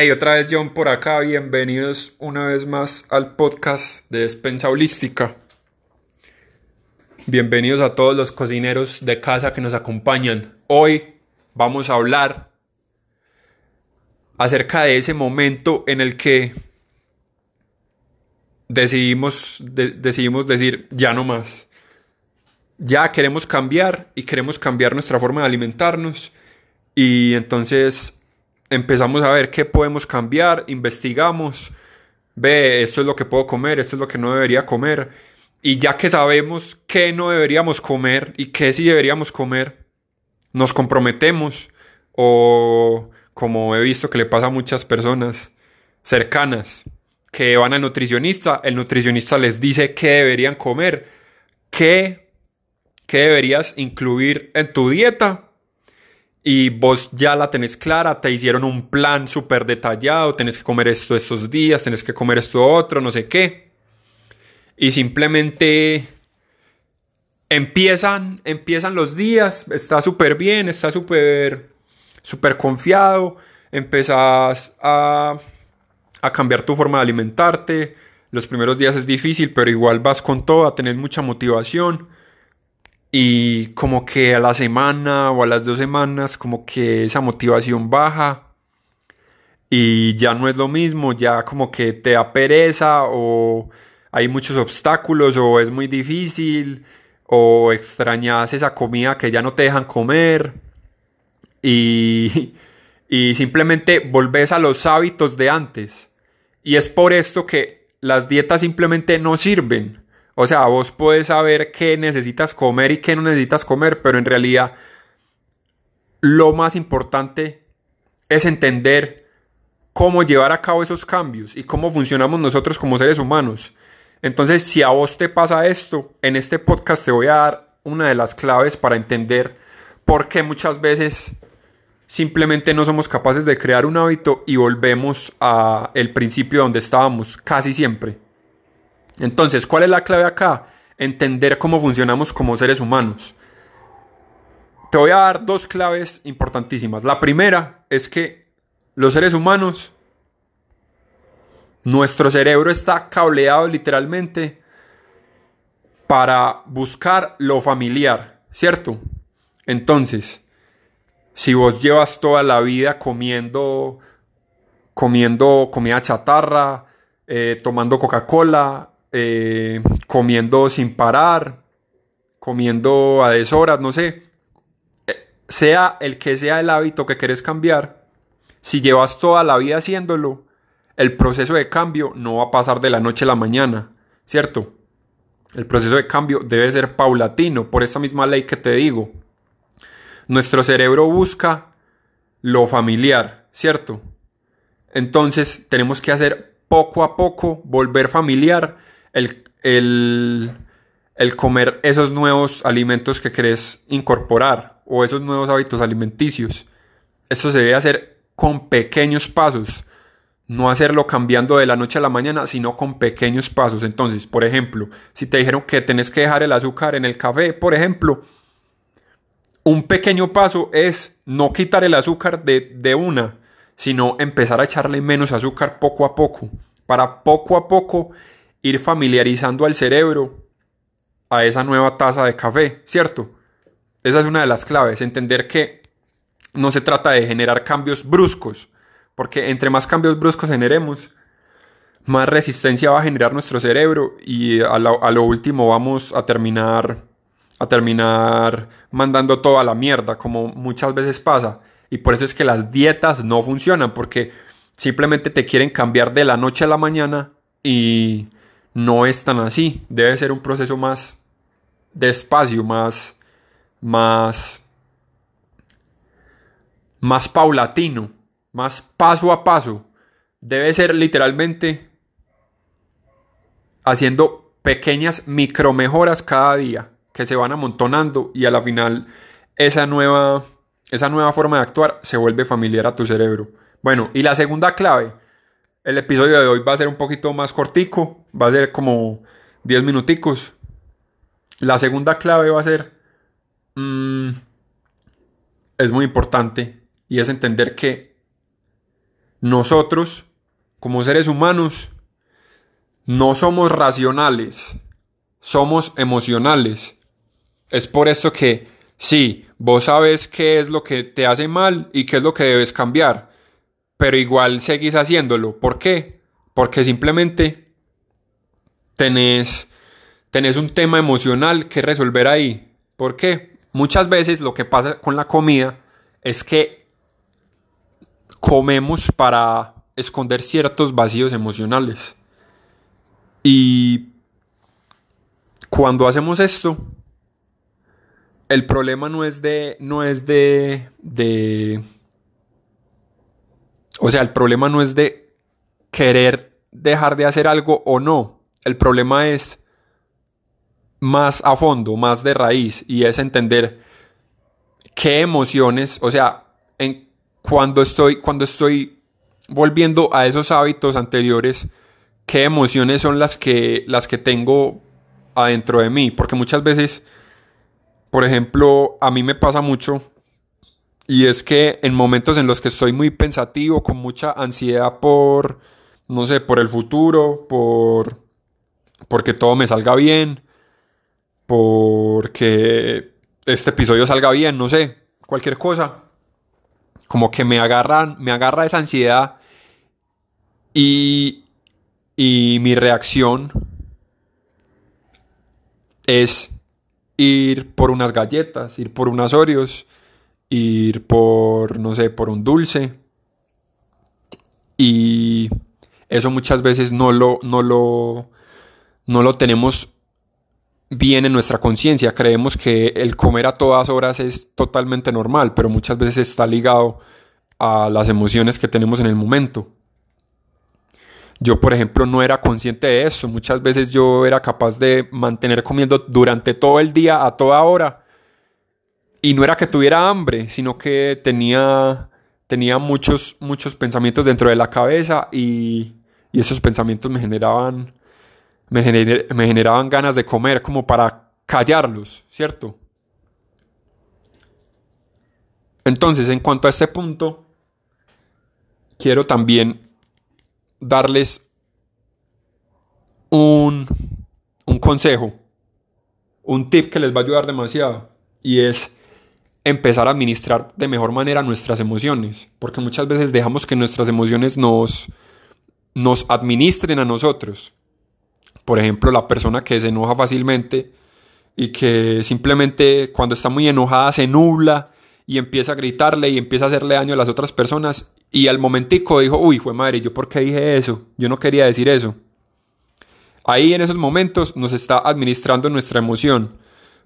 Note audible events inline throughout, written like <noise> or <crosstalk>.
Hey, otra vez John por acá, bienvenidos una vez más al podcast de Despensa Holística. Bienvenidos a todos los cocineros de casa que nos acompañan. Hoy vamos a hablar acerca de ese momento en el que decidimos, decidimos decir ya no más. Ya queremos cambiar y queremos cambiar nuestra forma de alimentarnos. Y entonces empezamos a ver qué podemos cambiar, investigamos, ve, esto es lo que puedo comer, esto es lo que no debería comer. Y ya que sabemos qué no deberíamos comer y qué sí deberíamos comer, nos comprometemos o como he visto que le pasa a muchas personas cercanas que van al nutricionista, el nutricionista les dice qué deberían comer, qué, qué deberías incluir en tu dieta y vos ya la tenés clara, te hicieron un plan súper detallado, tenés que comer esto estos días, tenés que comer esto otro, no sé qué. Y simplemente empiezan, empiezan los días, está súper bien, está súper, súper confiado, empezás a, a cambiar tu forma de alimentarte. Los primeros días es difícil, pero igual vas con todo, a tener mucha motivación y como que a la semana o a las dos semanas como que esa motivación baja y ya no es lo mismo, ya como que te da pereza o hay muchos obstáculos o es muy difícil o extrañas esa comida que ya no te dejan comer y, <laughs> y simplemente volvés a los hábitos de antes. Y es por esto que las dietas simplemente no sirven o sea, vos puedes saber qué necesitas comer y qué no necesitas comer, pero en realidad lo más importante es entender cómo llevar a cabo esos cambios y cómo funcionamos nosotros como seres humanos. Entonces, si a vos te pasa esto, en este podcast te voy a dar una de las claves para entender por qué muchas veces simplemente no somos capaces de crear un hábito y volvemos a el principio donde estábamos casi siempre. Entonces, ¿cuál es la clave acá? Entender cómo funcionamos como seres humanos. Te voy a dar dos claves importantísimas. La primera es que los seres humanos, nuestro cerebro está cableado literalmente para buscar lo familiar, ¿cierto? Entonces, si vos llevas toda la vida comiendo, comiendo comida chatarra, eh, tomando Coca-Cola, eh, comiendo sin parar, comiendo a deshoras, no sé. Eh, sea el que sea el hábito que querés cambiar, si llevas toda la vida haciéndolo, el proceso de cambio no va a pasar de la noche a la mañana, ¿cierto? El proceso de cambio debe ser paulatino, por esa misma ley que te digo. Nuestro cerebro busca lo familiar, ¿cierto? Entonces tenemos que hacer poco a poco, volver familiar el, comer esos nuevos alimentos que querés incorporar o esos nuevos hábitos alimenticios. Esto se debe hacer con pequeños pasos, no hacerlo cambiando de la noche a la mañana, sino con pequeños pasos. Entonces, por ejemplo, si te dijeron que tenés que dejar el azúcar en el café, por ejemplo, un pequeño paso es no quitar el azúcar de, de una, sino empezar a echarle menos azúcar poco a poco, para poco a poco ir familiarizando al cerebro a esa nueva taza de café, ¿cierto? Esa es una de las claves, entender que no se trata de generar cambios bruscos, porque entre más cambios bruscos generemos, más resistencia va a generar nuestro cerebro y a lo, último vamos a terminar a terminar mandando todo a la mierda, como muchas veces pasa. Y por eso es que las dietas no funcionan, porque simplemente te quieren cambiar de la noche a la mañana y no es tan así. Debe ser un proceso más despacio, más, más, más paulatino, más paso a paso. Debe ser literalmente haciendo pequeñas micromejoras cada día que se van amontonando y a la final esa nueva, esa nueva forma de actuar se vuelve familiar a tu cerebro. Bueno, y la segunda clave el episodio de hoy va a ser un poquito más cortico, va a ser como 10 minuticos. La segunda clave va a ser, mm, es muy importante y es entender que nosotros, como seres humanos, no somos racionales, somos emocionales. Es por esto que, sí, vos sabes qué es lo que te hace mal y qué es lo que debes cambiar, pero igual seguís haciéndolo. ¿Por qué? Porque simplemente tenés, tenés un tema emocional que resolver ahí. ¿Por qué? Muchas veces lo que pasa con la comida es que comemos para esconder ciertos vacíos emocionales. Y cuando hacemos esto, el problema no es de, no es de, de, o sea, el problema no es de querer dejar de hacer algo o no. El problema es más a fondo, más de raíz, y es entender qué emociones, o sea, en, cuando, estoy, cuando estoy volviendo a esos hábitos anteriores, qué emociones son las que, las que tengo adentro de mí, porque muchas veces, por ejemplo, a mí me pasa mucho, y es que en momentos en los que estoy muy pensativo, con mucha ansiedad por, no sé, por el futuro, por porque todo me salga bien, porque este episodio salga bien, no sé, cualquier cosa. Como que me agarran, me agarra esa ansiedad y, y mi reacción es ir por unas galletas, ir por unas Oreos, ir por, no sé, por un dulce. Y eso muchas veces no lo, no lo, no lo tenemos bien en nuestra conciencia. Creemos que el comer a todas horas es totalmente normal, pero muchas veces está ligado a las emociones que tenemos en el momento. Yo, por ejemplo, no era consciente de eso. Muchas veces yo era capaz de mantener comiendo durante todo el día, a toda hora. Y no era que tuviera hambre, sino que tenía, tenía muchos, muchos pensamientos dentro de la cabeza y, y esos pensamientos me generaban me, generaban ganas de comer como para callarlos, ¿cierto? Entonces, en cuanto a este punto, quiero también darles un, un consejo, un tip que les va a ayudar demasiado, y es empezar a administrar de mejor manera nuestras emociones, porque muchas veces dejamos que nuestras emociones nos, nos administren a nosotros por ejemplo, la persona que se enoja fácilmente y que simplemente cuando está muy enojada se nubla y empieza a gritarle y empieza a hacerle daño a las otras personas y al momentico dijo, uy, fue madre, ¿yo por qué dije eso? Yo no quería decir eso. Ahí en esos momentos nos está administrando nuestra emoción.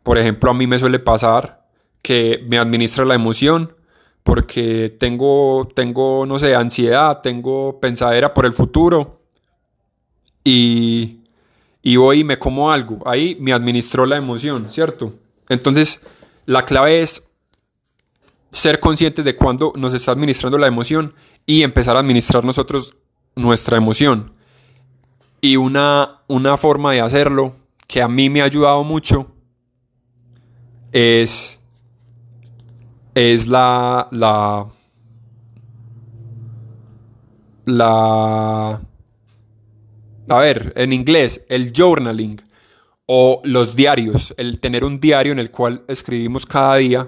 Por ejemplo, a mí me suele pasar que me administra la emoción porque tengo, tengo, no sé, ansiedad, tengo pensadera por el futuro y y voy me como algo. Ahí me administró la emoción, ¿cierto? Entonces, la clave es ser conscientes de cuándo nos está administrando la emoción y empezar a administrar nosotros nuestra emoción. Y una, una forma de hacerlo que a mí me ha ayudado mucho es, es la, la a ver, en inglés, el journaling o los diarios, el tener un diario en el cual escribimos cada día,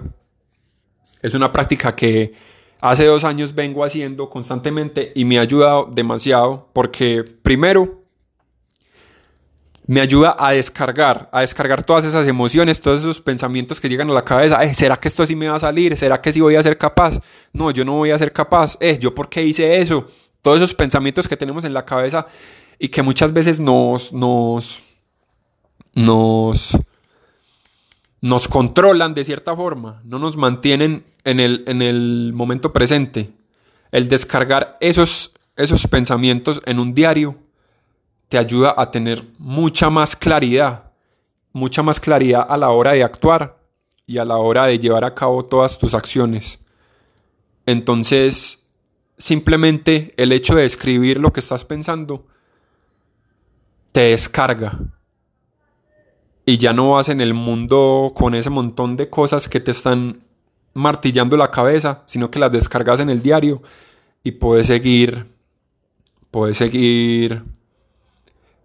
es una práctica que hace dos años vengo haciendo constantemente y me ha ayudado demasiado porque primero me ayuda a descargar, a descargar todas esas emociones, todos esos pensamientos que llegan a la cabeza. Eh, ¿Será que esto sí me va a salir? ¿Será que sí voy a ser capaz? No, yo no voy a ser capaz. Eh, ¿yo por qué hice eso? Todos esos pensamientos que tenemos en la cabeza y que muchas veces nos, nos, nos, nos controlan de cierta forma, no nos mantienen en el, en el momento presente. El descargar esos, esos pensamientos en un diario te ayuda a tener mucha más claridad, mucha más claridad a la hora de actuar y a la hora de llevar a cabo todas tus acciones. Entonces, simplemente el hecho de escribir lo que estás pensando te descarga. Y ya no vas en el mundo con ese montón de cosas que te están martillando la cabeza, sino que las descargas en el diario y puedes seguir, puedes seguir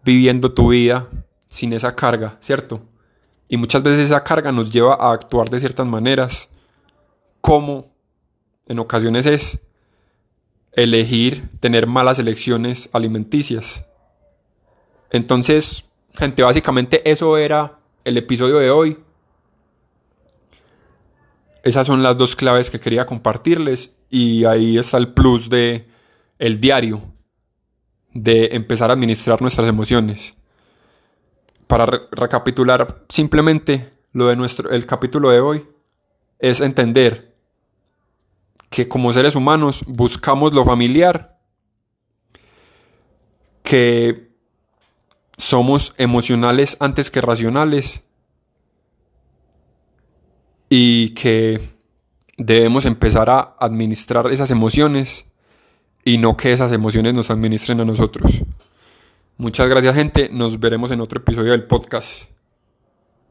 viviendo tu vida sin esa carga, ¿cierto? Y muchas veces esa carga nos lleva a actuar de ciertas maneras, como en ocasiones es elegir tener malas elecciones alimenticias. Entonces, gente, básicamente eso era el episodio de hoy. Esas son las dos claves que quería compartirles y ahí está el plus de el diario de empezar a administrar nuestras emociones. Para recapitular simplemente lo de nuestro el capítulo de hoy es entender que como seres humanos buscamos lo familiar, que somos emocionales antes que racionales y que debemos empezar a administrar esas emociones y no que esas emociones nos administren a nosotros. Muchas gracias gente, nos veremos en otro episodio del podcast.